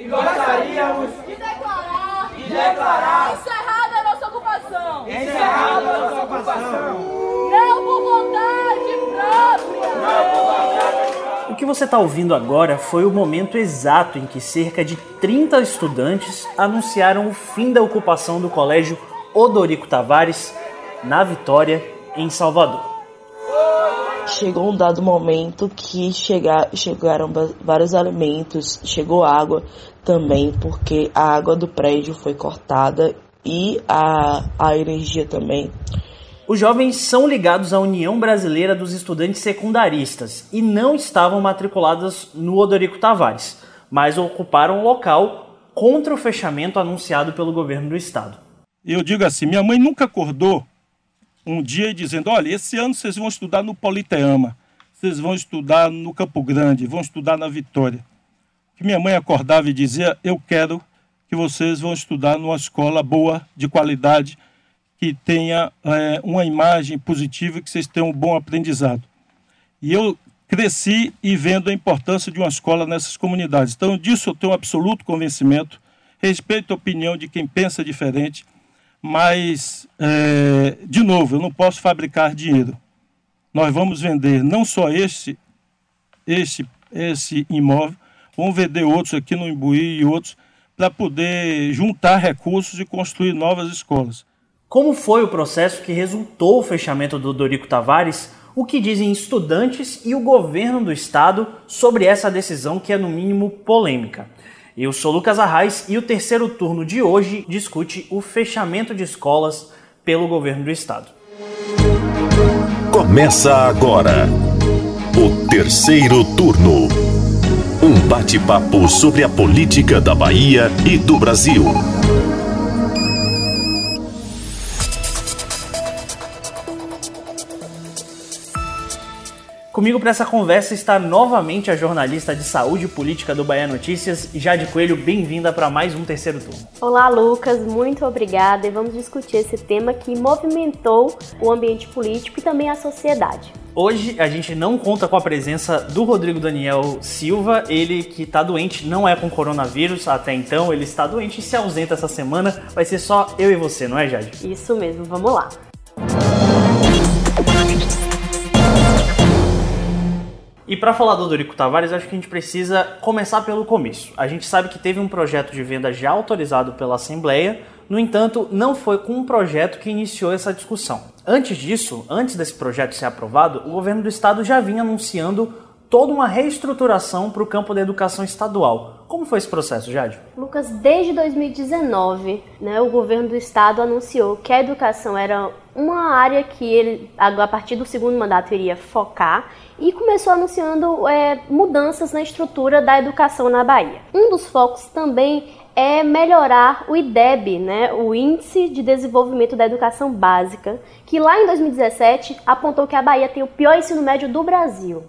E gostaríamos de declarar, de declarar encerrada a nossa ocupação. Encerrada a nossa ocupação. Não por vontade própria. Não por vontade o que você está ouvindo agora foi o momento exato em que cerca de 30 estudantes anunciaram o fim da ocupação do colégio Odorico Tavares na Vitória, em Salvador. Chegou um dado momento que chegar, chegaram vários alimentos, chegou água também, porque a água do prédio foi cortada e a, a energia também. Os jovens são ligados à União Brasileira dos Estudantes Secundaristas e não estavam matriculados no Odorico Tavares, mas ocuparam o local contra o fechamento anunciado pelo governo do estado. Eu digo assim, minha mãe nunca acordou um dia dizendo, olha, esse ano vocês vão estudar no Politeama, vocês vão estudar no Campo Grande, vão estudar na Vitória. Que minha mãe acordava e dizia, eu quero que vocês vão estudar numa escola boa, de qualidade, que tenha é, uma imagem positiva, que vocês tenham um bom aprendizado. E eu cresci e vendo a importância de uma escola nessas comunidades. Então, disso eu tenho um absoluto convencimento. Respeito a opinião de quem pensa diferente, mas, é, de novo, eu não posso fabricar dinheiro. Nós vamos vender não só este, este, esse imóvel, vamos vender outros aqui no Imbuí e outros, para poder juntar recursos e construir novas escolas. Como foi o processo que resultou o fechamento do Dorico Tavares? O que dizem estudantes e o governo do estado sobre essa decisão que é no mínimo polêmica? Eu sou Lucas Arraes e o terceiro turno de hoje discute o fechamento de escolas pelo governo do estado. Começa agora o terceiro turno. Um bate-papo sobre a política da Bahia e do Brasil. Comigo para essa conversa está novamente a jornalista de saúde e política do Bahia Notícias, Jade Coelho. Bem-vinda para mais um terceiro turno. Olá, Lucas. Muito obrigada. E vamos discutir esse tema que movimentou o ambiente político e também a sociedade. Hoje a gente não conta com a presença do Rodrigo Daniel Silva, ele que está doente, não é com coronavírus até então, ele está doente e se ausenta essa semana. Vai ser só eu e você, não é, Jade? Isso mesmo, vamos lá. Para falar do Dorico Tavares, acho que a gente precisa começar pelo começo. A gente sabe que teve um projeto de venda já autorizado pela Assembleia, no entanto, não foi com um projeto que iniciou essa discussão. Antes disso, antes desse projeto ser aprovado, o governo do estado já vinha anunciando toda uma reestruturação para o campo da educação estadual. Como foi esse processo, Jade? Lucas, desde 2019, né, o governo do estado anunciou que a educação era uma área que ele, a partir do segundo mandato, iria focar e começou anunciando é, mudanças na estrutura da educação na Bahia. Um dos focos também é melhorar o IDEB, né, o Índice de Desenvolvimento da Educação Básica, que lá em 2017 apontou que a Bahia tem o pior ensino médio do Brasil.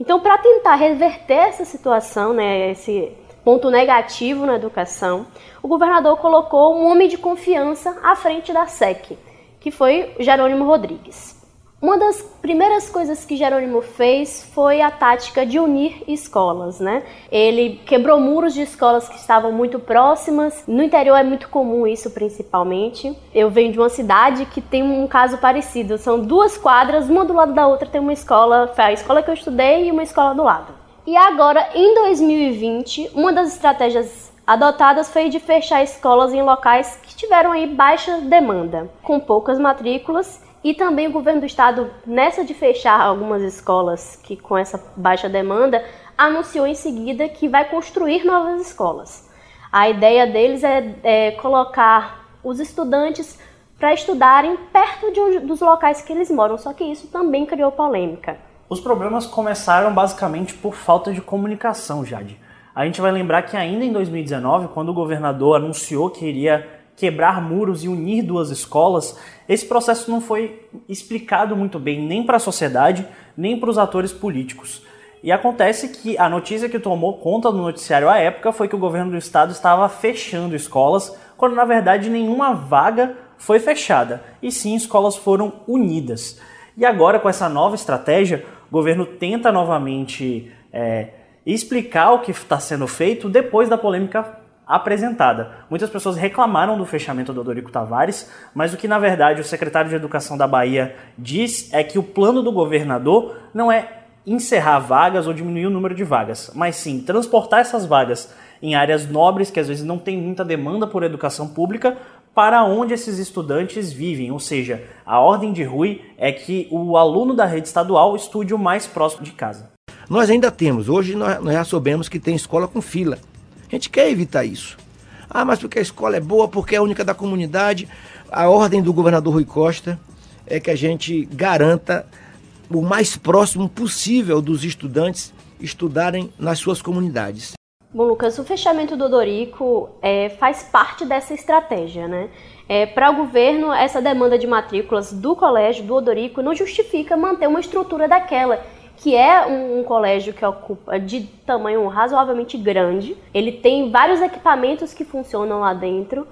Então, para tentar reverter essa situação, né, esse ponto negativo na educação, o governador colocou um homem de confiança à frente da SEC, que foi Jerônimo Rodrigues. Uma das primeiras coisas que Jerônimo fez foi a tática de unir escolas, né? Ele quebrou muros de escolas que estavam muito próximas. No interior é muito comum isso, principalmente. Eu venho de uma cidade que tem um caso parecido. São duas quadras, uma do lado da outra tem uma escola, a escola que eu estudei e uma escola do lado. E agora, em 2020, uma das estratégias adotadas foi de fechar escolas em locais que tiveram aí baixa demanda, com poucas matrículas e também o governo do estado, nessa de fechar algumas escolas que com essa baixa demanda, anunciou em seguida que vai construir novas escolas. A ideia deles é, é colocar os estudantes para estudarem perto de onde, dos locais que eles moram, só que isso também criou polêmica. Os problemas começaram basicamente por falta de comunicação, Jade. A gente vai lembrar que ainda em 2019, quando o governador anunciou que iria quebrar muros e unir duas escolas, esse processo não foi explicado muito bem nem para a sociedade, nem para os atores políticos. E acontece que a notícia que tomou conta do noticiário à época foi que o governo do estado estava fechando escolas, quando na verdade nenhuma vaga foi fechada, e sim escolas foram unidas. E agora, com essa nova estratégia, o governo tenta novamente é, explicar o que está sendo feito depois da polêmica apresentada. Muitas pessoas reclamaram do fechamento do Odorico Tavares, mas o que na verdade o secretário de Educação da Bahia diz é que o plano do governador não é encerrar vagas ou diminuir o número de vagas, mas sim transportar essas vagas em áreas nobres que às vezes não tem muita demanda por educação pública para onde esses estudantes vivem, ou seja, a ordem de Rui é que o aluno da rede estadual estude o mais próximo de casa. Nós ainda temos, hoje nós, já soubemos que tem escola com fila. A gente quer evitar isso. Ah, mas porque a escola é boa, porque é a única da comunidade. A ordem do governador Rui Costa é que a gente garanta o mais próximo possível dos estudantes estudarem nas suas comunidades. Bom, Lucas, o fechamento do Odorico é, faz parte dessa estratégia, né? É, Para o governo, essa demanda de matrículas do colégio, do Odorico, não justifica manter uma estrutura daquela, que é um, um, colégio que ocupa de tamanho razoavelmente grande. Ele tem vários equipamentos que funcionam lá dentro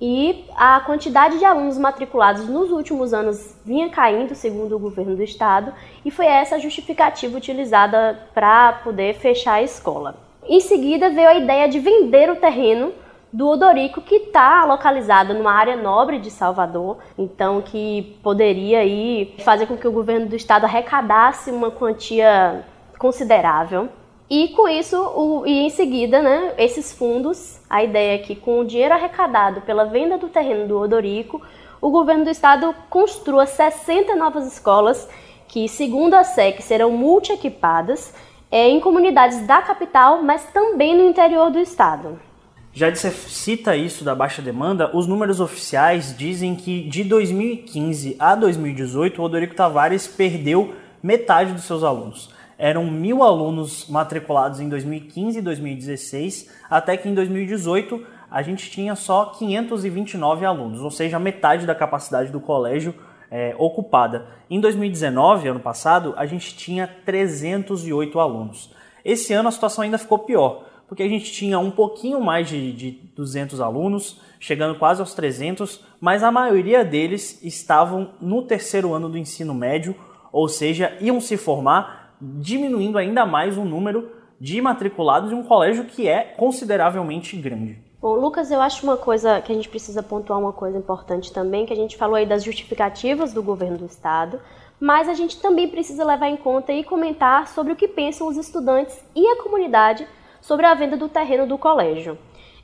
e a quantidade de alunos matriculados nos últimos anos vinha caindo, segundo o governo do estado, e foi essa a justificativa utilizada para poder fechar a escola. Em seguida veio a ideia de vender o terreno do Odorico, que está localizado numa área nobre de Salvador, então que poderia aí fazer com que o governo do estado arrecadasse uma quantia considerável. E com isso, o, e em seguida, né, esses fundos, a ideia é que com o dinheiro arrecadado pela venda do terreno do Odorico, o governo do estado construa 60 novas escolas que, segundo a SEC, serão multi-equipadas é, em comunidades da capital, mas também no interior do estado. Já você cita isso da baixa demanda, os números oficiais dizem que de 2015 a 2018 o Rodrigo Tavares perdeu metade dos seus alunos. Eram mil alunos matriculados em 2015 e 2016, até que em 2018 a gente tinha só 529 alunos, ou seja, metade da capacidade do colégio é, ocupada. Em 2019, ano passado, a gente tinha 308 alunos. Esse ano a situação ainda ficou pior, porque a gente tinha um pouquinho mais de, de 200 alunos, chegando quase aos 300, mas a maioria deles estavam no terceiro ano do ensino médio, ou seja, iam se formar, diminuindo ainda mais o número de matriculados em um colégio que é consideravelmente grande. Bom, Lucas, eu acho uma coisa que a gente precisa pontuar uma coisa importante também, que a gente falou aí das justificativas do governo do estado, mas a gente também precisa levar em conta e comentar sobre o que pensam os estudantes e a comunidade sobre a venda do terreno do colégio.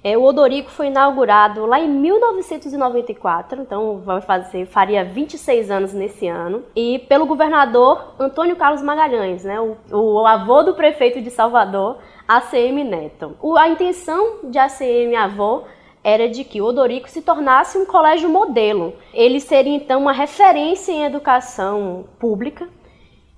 É, o Odorico foi inaugurado lá em 1994, então vai fazer, faria 26 anos nesse ano, e pelo governador Antônio Carlos Magalhães, né, o, o avô do prefeito de Salvador, ACM Neto. O, a intenção de ACM Avô era de que o Odorico se tornasse um colégio modelo. Ele seria então uma referência em educação pública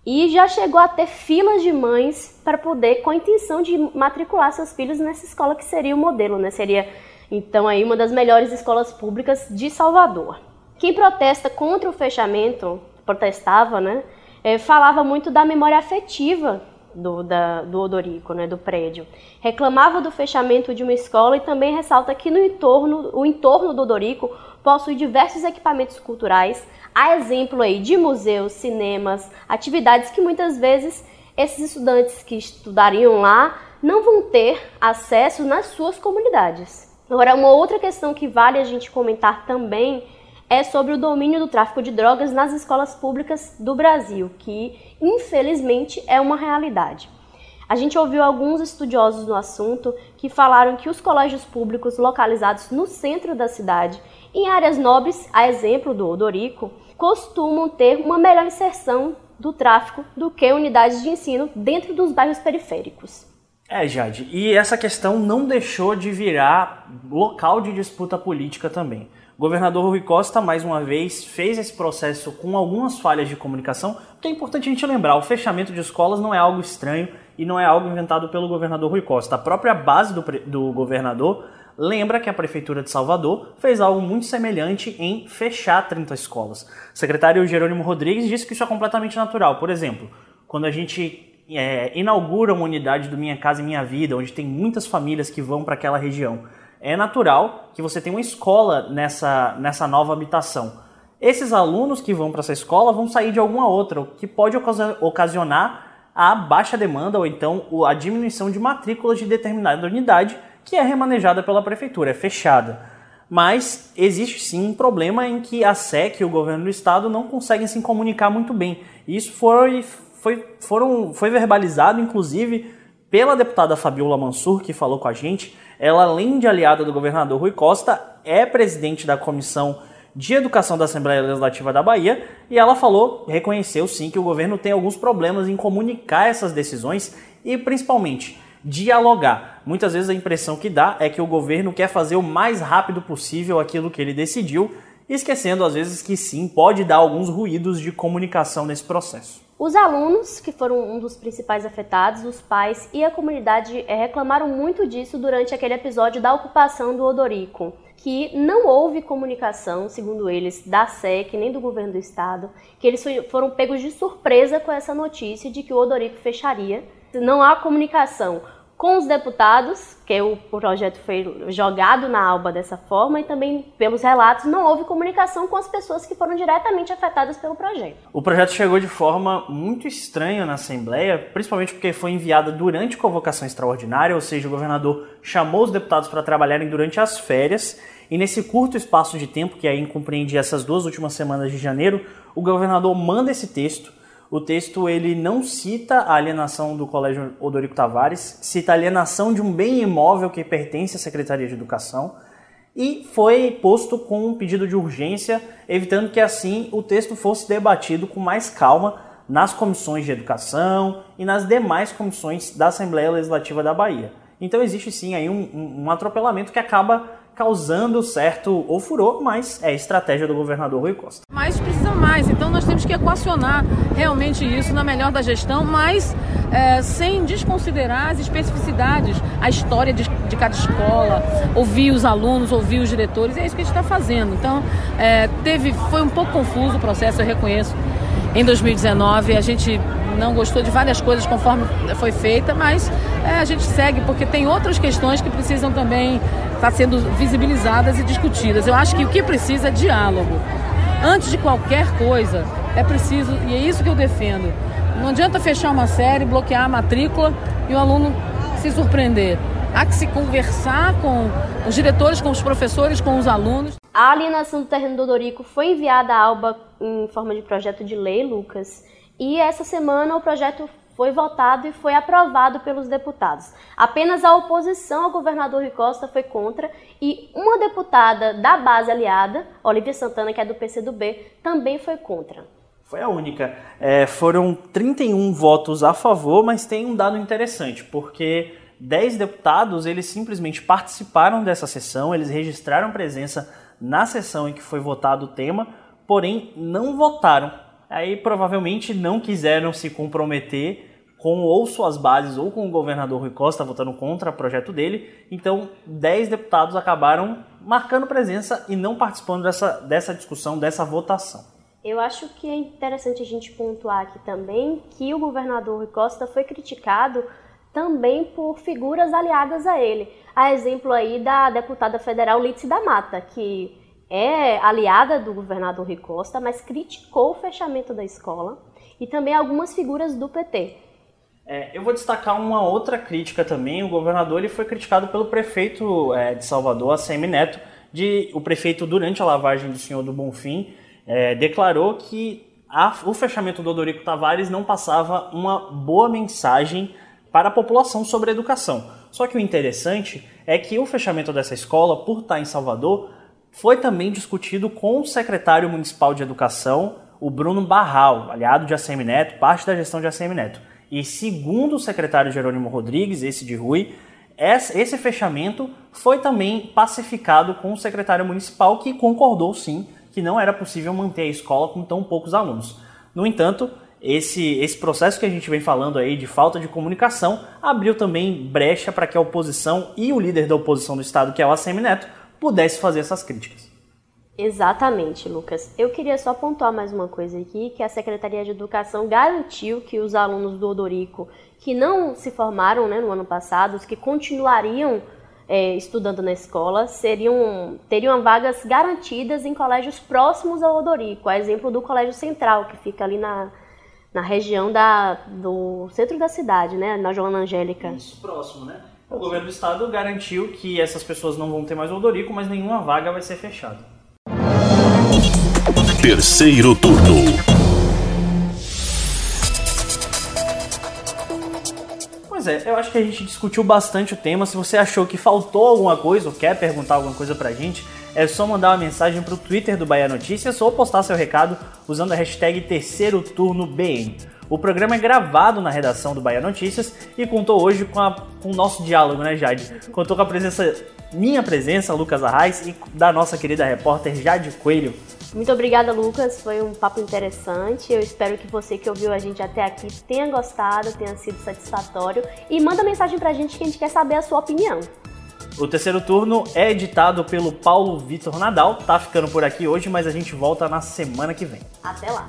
e já chegou a ter filas de mães para poder, com a intenção de matricular seus filhos nessa escola que seria o modelo, né? Seria então aí uma das melhores escolas públicas de Salvador. Quem protesta contra o fechamento, protestava, né? É, falava muito da memória afetiva do, da, do Odorico, né, do prédio. Reclamava do fechamento de uma escola e também ressalta que no entorno, o entorno do Odorico possui diversos equipamentos culturais, a exemplo aí de museus, cinemas, atividades que muitas vezes esses estudantes que estudariam lá não vão ter acesso nas suas comunidades. Agora, uma outra questão que vale a gente comentar também é sobre o domínio do tráfico de drogas nas escolas públicas do Brasil, que infelizmente é uma realidade. A gente ouviu alguns estudiosos no assunto que falaram que os colégios públicos localizados no centro da cidade, em áreas nobres, a exemplo do Odorico, costumam ter uma melhor inserção do tráfico do que unidades de ensino dentro dos bairros periféricos. É, Jade, e essa questão não deixou de virar local de disputa política também. O governador Rui Costa, mais uma vez, fez esse processo com algumas falhas de comunicação, porque é importante a gente lembrar, o fechamento de escolas não é algo estranho e não é algo inventado pelo governador Rui Costa. A própria base do, do governador lembra que a Prefeitura de Salvador fez algo muito semelhante em fechar 30 escolas. O secretário Jerônimo Rodrigues disse que isso é completamente natural. Por exemplo, quando a gente é, inaugura uma unidade do Minha Casa e Minha Vida, onde tem muitas famílias que vão para aquela região, é natural que você tenha uma escola nessa, nessa nova habitação. Esses alunos que vão para essa escola vão sair de alguma outra, o que pode ocasionar a baixa demanda ou então a diminuição de matrículas de determinada unidade que é remanejada pela prefeitura, é fechada. Mas existe sim um problema em que a SEC e o governo do estado não conseguem se comunicar muito bem. Isso foi, foi, foram, foi verbalizado, inclusive, pela deputada Fabiola Mansur, que falou com a gente. Ela, além de aliada do governador Rui Costa, é presidente da Comissão de Educação da Assembleia Legislativa da Bahia e ela falou, reconheceu sim que o governo tem alguns problemas em comunicar essas decisões e principalmente dialogar. Muitas vezes a impressão que dá é que o governo quer fazer o mais rápido possível aquilo que ele decidiu, esquecendo às vezes que sim, pode dar alguns ruídos de comunicação nesse processo. Os alunos, que foram um dos principais afetados, os pais e a comunidade é, reclamaram muito disso durante aquele episódio da ocupação do Odorico, que não houve comunicação, segundo eles, da SEC nem do governo do estado, que eles foram pegos de surpresa com essa notícia de que o Odorico fecharia. Não há comunicação com os deputados, que o projeto foi jogado na alba dessa forma, e também pelos relatos não houve comunicação com as pessoas que foram diretamente afetadas pelo projeto. O projeto chegou de forma muito estranha na Assembleia, principalmente porque foi enviada durante convocação extraordinária, ou seja, o governador chamou os deputados para trabalharem durante as férias, e nesse curto espaço de tempo, que aí compreende essas duas últimas semanas de janeiro, o governador manda esse texto o texto ele não cita a alienação do Colégio Odorico Tavares, cita a alienação de um bem imóvel que pertence à Secretaria de Educação e foi posto com um pedido de urgência, evitando que assim o texto fosse debatido com mais calma nas comissões de educação e nas demais comissões da Assembleia Legislativa da Bahia. Então existe sim aí um, um, um atropelamento que acaba causando certo ou furor, mas é estratégia do governador Rui Costa. Mas precisa mais, então nós temos que equacionar realmente isso na melhor da gestão, mas é, sem desconsiderar as especificidades, a história de, de, cada escola, ouvir os alunos, ouvir os diretores, é isso que a gente está fazendo. Então, é, teve, foi um pouco confuso o processo, eu reconheço. Em 2019, a gente não gostou de várias coisas conforme foi feita, mas é, a gente segue porque tem outras questões que precisam também estar sendo visibilizadas e discutidas. Eu acho que o que precisa é diálogo. Antes de qualquer coisa, é preciso, e é isso que eu defendo. Não adianta fechar uma série, bloquear a matrícula e o aluno se surpreender. Há que se conversar com os diretores, com os professores, com os alunos. A alienação do terreno do Dorico foi enviada à ALBA em forma de projeto de lei, Lucas. E essa semana o projeto foi votado e foi aprovado pelos deputados. Apenas a oposição ao governador Rui Costa foi contra e uma deputada da base aliada, Olivia Santana, que é do PCdoB, também foi contra. Foi a única. É, foram 31 votos a favor, mas tem um dado interessante, porque 10 deputados eles simplesmente participaram dessa sessão, eles registraram presença na sessão em que foi votado o tema, porém não votaram aí provavelmente não quiseram se comprometer com ou suas bases ou com o governador Rui Costa votando contra o projeto dele. Então, 10 deputados acabaram marcando presença e não participando dessa, dessa discussão, dessa votação. Eu acho que é interessante a gente pontuar aqui também que o governador Rui Costa foi criticado também por figuras aliadas a ele. A exemplo aí da deputada federal Lídice da Mata, que é aliada do governador Rui Costa, mas criticou o fechamento da escola e também algumas figuras do PT. É, eu vou destacar uma outra crítica também. O governador ele foi criticado pelo prefeito é, de Salvador, ACM Neto. De, o prefeito, durante a lavagem do senhor do Bonfim, é, declarou que a, o fechamento do Odorico Tavares não passava uma boa mensagem para a população sobre a educação. Só que o interessante é que o fechamento dessa escola, por estar em Salvador, foi também discutido com o secretário municipal de educação, o Bruno Barral, aliado de ACM Neto, parte da gestão de ACM Neto. E segundo o secretário Jerônimo Rodrigues, esse de Rui, esse fechamento foi também pacificado com o secretário municipal, que concordou sim que não era possível manter a escola com tão poucos alunos. No entanto, esse, esse processo que a gente vem falando aí de falta de comunicação abriu também brecha para que a oposição e o líder da oposição do estado, que é o ACM Neto, pudesse fazer essas críticas. Exatamente, Lucas. Eu queria só pontuar mais uma coisa aqui, que a Secretaria de Educação garantiu que os alunos do Odorico que não se formaram né, no ano passado, os que continuariam é, estudando na escola, seriam, teriam vagas garantidas em colégios próximos ao Odorico, a exemplo do Colégio Central, que fica ali na, na região da, do centro da cidade, né? Na Joana Angélica. Isso, próximo, né? O governo do estado garantiu que essas pessoas não vão ter mais odorico, mas nenhuma vaga vai ser fechada. Terceiro turno. Pois é, eu acho que a gente discutiu bastante o tema. Se você achou que faltou alguma coisa ou quer perguntar alguma coisa pra gente, é só mandar uma mensagem pro Twitter do Bahia Notícias ou postar seu recado usando a hashtag Terceiro Turno BN. O programa é gravado na redação do Bahia Notícias e contou hoje com, a, com o nosso diálogo, né, Jade? Contou com a presença, minha presença, Lucas Arraes, e da nossa querida repórter Jade Coelho. Muito obrigada, Lucas. Foi um papo interessante. Eu espero que você que ouviu a gente até aqui tenha gostado, tenha sido satisfatório. E manda mensagem pra gente que a gente quer saber a sua opinião. O terceiro turno é editado pelo Paulo Vitor Nadal. Tá ficando por aqui hoje, mas a gente volta na semana que vem. Até lá.